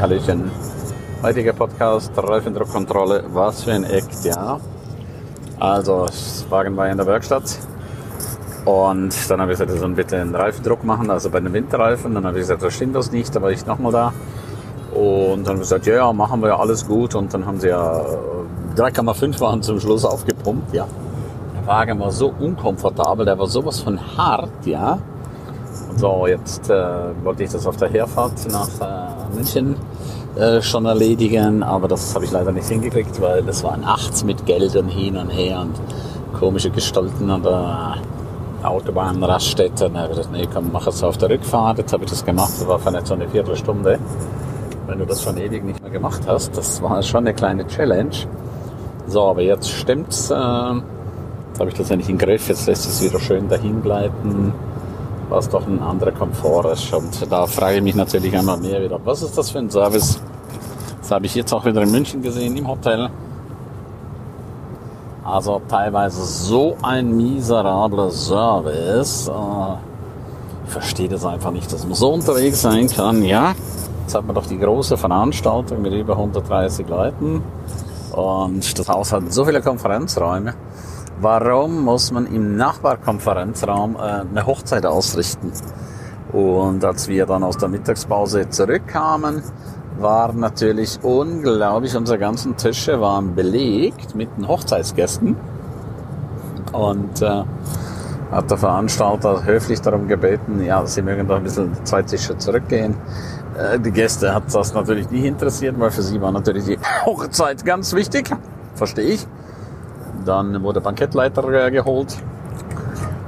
Halli, Hallöchen. Heutiger Podcast, Reifendruckkontrolle, was für ein Act, ja. Also, das Wagen war in der Werkstatt und dann habe ich gesagt, ich soll bitte einen Reifendruck machen, also bei den Winterreifen. Dann habe ich gesagt, das stimmt das nicht, da war ich nochmal da. Und dann haben wir gesagt, ja, ja, machen wir ja alles gut. Und dann haben sie ja 3,5 waren zum Schluss aufgepumpt, ja. Der Wagen war so unkomfortabel, der war sowas von hart, ja. So, jetzt äh, wollte ich das auf der Herfahrt nach äh, München äh, schon erledigen, aber das habe ich leider nicht hingekriegt, weil das war nachts mit Geldern hin und her und komische Gestalten an der Autobahnraststätte. Dann habe ich gesagt, nee, komm, mach es auf der Rückfahrt. Jetzt habe ich das gemacht, das war nicht so eine Viertelstunde. Wenn du das schon ewig nicht mehr gemacht hast, das war schon eine kleine Challenge. So, aber jetzt stimmt's. Äh, jetzt habe ich das nicht im Griff, jetzt lässt es wieder schön dahin gleiten was doch ein anderer Komfort ist. Und da frage ich mich natürlich einmal mehr wieder, was ist das für ein Service? Das habe ich jetzt auch wieder in München gesehen, im Hotel. Also teilweise so ein miserabler Service. Äh, ich verstehe das einfach nicht, dass man so unterwegs sein kann. Ja, jetzt hat man doch die große Veranstaltung mit über 130 Leuten. Und das Haus hat so viele Konferenzräume. Warum muss man im Nachbarkonferenzraum äh, eine Hochzeit ausrichten? Und als wir dann aus der Mittagspause zurückkamen, waren natürlich unglaublich, unsere ganzen Tische waren belegt mit den Hochzeitsgästen. Und äh, hat der Veranstalter höflich darum gebeten, ja, sie mögen doch ein bisschen zwei Tische zurückgehen. Äh, die Gäste hat das natürlich nicht interessiert, weil für sie war natürlich die Hochzeit ganz wichtig. Verstehe ich. Dann wurde Bankettleiter geholt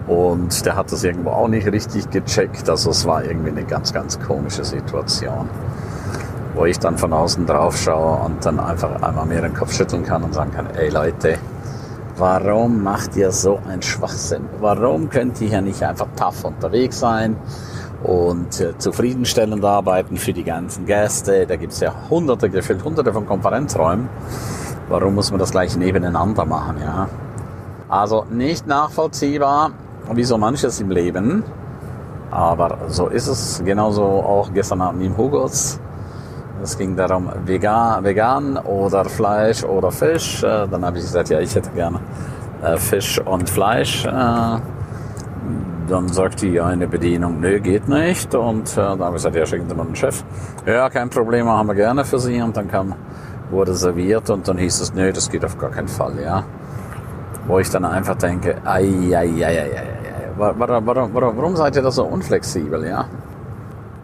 und der hat das irgendwo auch nicht richtig gecheckt. Also es war irgendwie eine ganz, ganz komische Situation, wo ich dann von außen drauf schaue und dann einfach einmal mehr den Kopf schütteln kann und sagen kann, ey Leute, warum macht ihr so einen Schwachsinn? Warum könnt ihr hier nicht einfach tough unterwegs sein und äh, zufriedenstellend arbeiten für die ganzen Gäste? Da gibt es ja hunderte, gefühlt hunderte von Konferenzräumen. Warum muss man das gleich nebeneinander machen, ja? Also nicht nachvollziehbar, wie so manches im Leben. Aber so ist es. Genauso auch gestern Abend im Hugos. Es ging darum, vegan, vegan oder Fleisch oder Fisch. Äh, dann habe ich gesagt, ja, ich hätte gerne äh, Fisch und Fleisch. Äh, dann sagt die eine Bedienung, nö, geht nicht. Und dann habe ich gesagt, ja, schicken Sie mal den Chef. Ja, kein Problem, machen wir gerne für Sie. Und dann kam wurde serviert und dann hieß es, nö, das geht auf gar keinen Fall, ja. Wo ich dann einfach denke, ei, ei, ei, ei, ei, warum, warum, warum, warum seid ihr da so unflexibel, ja?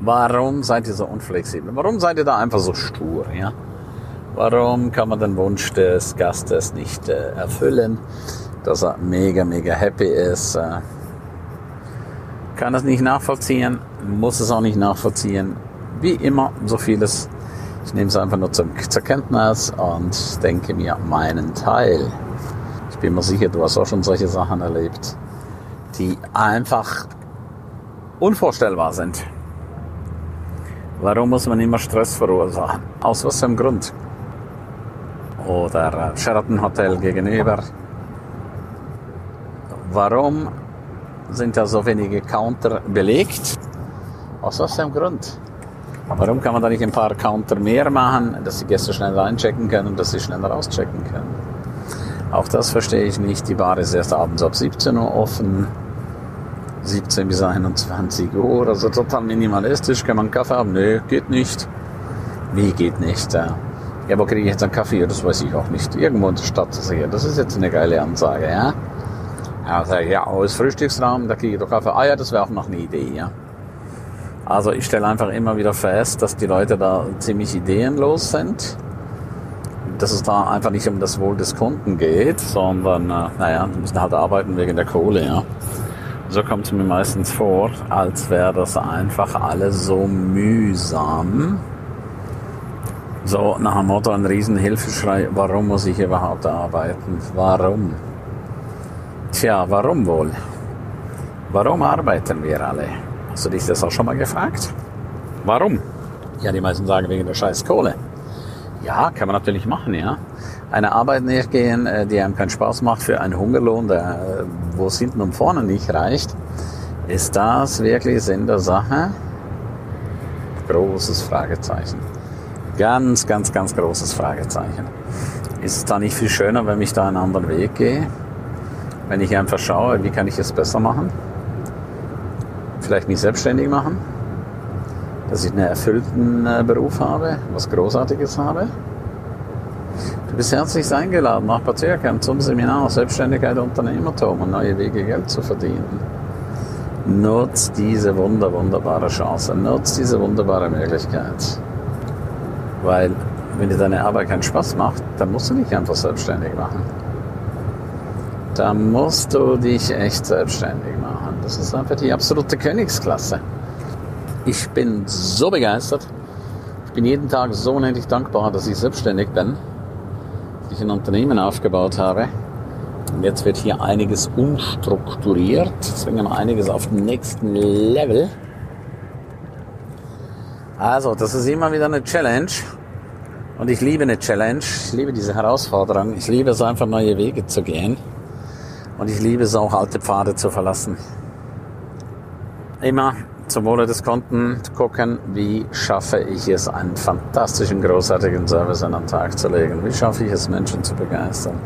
Warum seid ihr so unflexibel? Warum seid ihr da einfach so stur, ja? Warum kann man den Wunsch des Gastes nicht äh, erfüllen, dass er mega, mega happy ist? Äh, kann das nicht nachvollziehen, muss es auch nicht nachvollziehen. Wie immer, so vieles ich nehme es einfach nur zum, zur Kenntnis und denke mir meinen Teil. Ich bin mir sicher, du hast auch schon solche Sachen erlebt, die einfach unvorstellbar sind. Warum muss man immer Stress verursachen? Aus was für einem Grund? Oder Sheraton Hotel gegenüber. Warum sind da so wenige Counter belegt? Aus was für einem Grund? Warum kann man da nicht ein paar Counter mehr machen, dass die Gäste schneller einchecken können und dass sie schneller auschecken können? Auch das verstehe ich nicht. Die Bar ist erst abends ab 17 Uhr offen. 17 bis 21 Uhr, also total minimalistisch. Kann man einen Kaffee haben? Nö, geht nicht. Wie geht nicht? Ja, aber kriege ich jetzt einen Kaffee? Das weiß ich auch nicht. Irgendwo in der Stadt sicher. Das ist jetzt eine geile Ansage, ja? Ja, ich, ja, aus Frühstücksraum, da kriege ich doch Kaffee. Ah ja, das wäre auch noch eine Idee, ja? Also ich stelle einfach immer wieder fest, dass die Leute da ziemlich ideenlos sind. Dass es da einfach nicht um das Wohl des Kunden geht, sondern, äh, naja, die müssen halt arbeiten wegen der Kohle, ja. So kommt es mir meistens vor, als wäre das einfach alles so mühsam. So nach dem Motto ein Riesenhilfeschrei, warum muss ich überhaupt arbeiten? Warum? Tja, warum wohl? Warum arbeiten wir alle? Hast du dich das auch schon mal gefragt? Warum? Ja, die meisten sagen wegen der scheiß Kohle. Ja, kann man natürlich machen, ja. Eine Arbeit nachgehen, äh, die einem keinen Spaß macht für einen Hungerlohn, der, äh, wo es hinten und vorne nicht reicht. Ist das wirklich Sinn der Sache? Großes Fragezeichen. Ganz, ganz, ganz großes Fragezeichen. Ist es da nicht viel schöner, wenn ich da einen anderen Weg gehe? Wenn ich einfach schaue, wie kann ich es besser machen? Vielleicht mich selbstständig machen? Dass ich einen erfüllten äh, Beruf habe, was Großartiges habe? Du bist herzlich eingeladen nach Bad Zürkheim zum Seminar Selbstständigkeit Unternehmertum und neue Wege Geld zu verdienen. Nutz diese wunder, wunderbare Chance, nutz diese wunderbare Möglichkeit. Weil wenn dir deine Arbeit keinen Spaß macht, dann musst du dich einfach selbstständig machen. Da musst du dich echt selbstständig machen. Das ist einfach die absolute Königsklasse. Ich bin so begeistert. Ich bin jeden Tag so unendlich dankbar, dass ich selbstständig bin, dass ich ein Unternehmen aufgebaut habe. Und jetzt wird hier einiges umstrukturiert. Deswegen haben wir einiges auf dem nächsten Level. Also, das ist immer wieder eine Challenge. Und ich liebe eine Challenge. Ich liebe diese Herausforderung. Ich liebe es einfach, neue Wege zu gehen. Und ich liebe es auch, alte Pfade zu verlassen. Immer zum Wohle des Kunden gucken, wie schaffe ich es, einen fantastischen, großartigen Service an den Tag zu legen? Wie schaffe ich es, Menschen zu begeistern?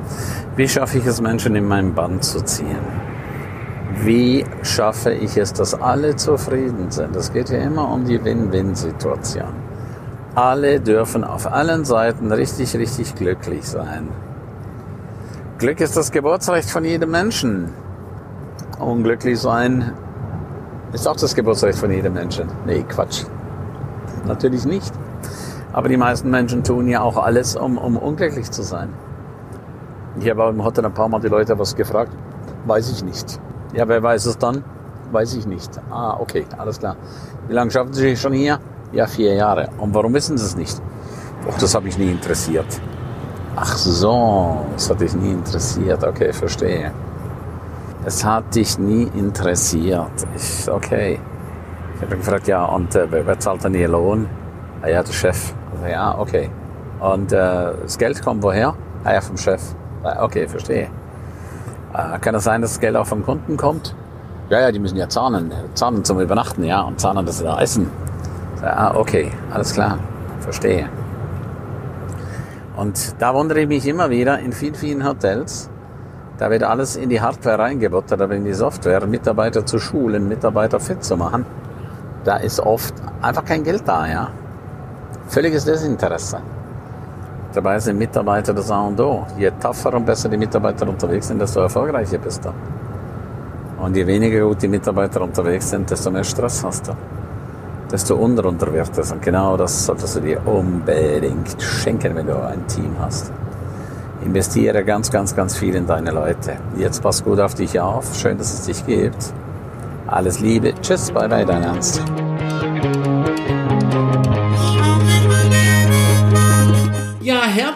Wie schaffe ich es, Menschen in meinen Band zu ziehen? Wie schaffe ich es, dass alle zufrieden sind? Es geht ja immer um die Win-Win-Situation. Alle dürfen auf allen Seiten richtig, richtig glücklich sein. Glück ist das Geburtsrecht von jedem Menschen. Unglücklich sein ist auch das Geburtsrecht von jedem Menschen. Nee, Quatsch. Natürlich nicht. Aber die meisten Menschen tun ja auch alles, um, um unglücklich zu sein. Ich habe im Hotel ein paar Mal die Leute was gefragt. Weiß ich nicht. Ja, wer weiß es dann? Weiß ich nicht. Ah, okay, alles klar. Wie lange schaffen Sie schon hier? Ja, vier Jahre. Und warum wissen Sie es nicht? Och, das habe ich nie interessiert. Ach so, das hat dich nie interessiert. Okay, verstehe. Es hat dich nie interessiert. Ich, okay. Ich habe gefragt, ja, und äh, wer zahlt dann Ihr Lohn? Ah, ja, der Chef. Also, ja, okay. Und äh, das Geld kommt woher? Ah, ja, vom Chef. Ah, okay, verstehe. Äh, kann es sein, dass das Geld auch vom Kunden kommt? Ja, ja, die müssen ja zahlen. Zahlen zum Übernachten, ja, und zahlen, dass sie da essen. Ah, okay, alles klar. Verstehe. Und da wundere ich mich immer wieder in vielen, vielen Hotels. Da wird alles in die Hardware reingebuttert, aber in die Software, Mitarbeiter zu schulen, Mitarbeiter fit zu machen. Da ist oft einfach kein Geld da, ja. Völliges Desinteresse. Dabei sind Mitarbeiter das A und O. Je tougher und besser die Mitarbeiter unterwegs sind, desto erfolgreicher bist du. Und je weniger gut die Mitarbeiter unterwegs sind, desto mehr Stress hast du desto unrunter wird es. Und genau das solltest du dir unbedingt schenken, wenn du ein Team hast. Investiere ganz, ganz, ganz viel in deine Leute. Jetzt pass gut auf dich auf. Schön, dass es dich gibt. Alles Liebe. Tschüss, bye bye, dein Ernst.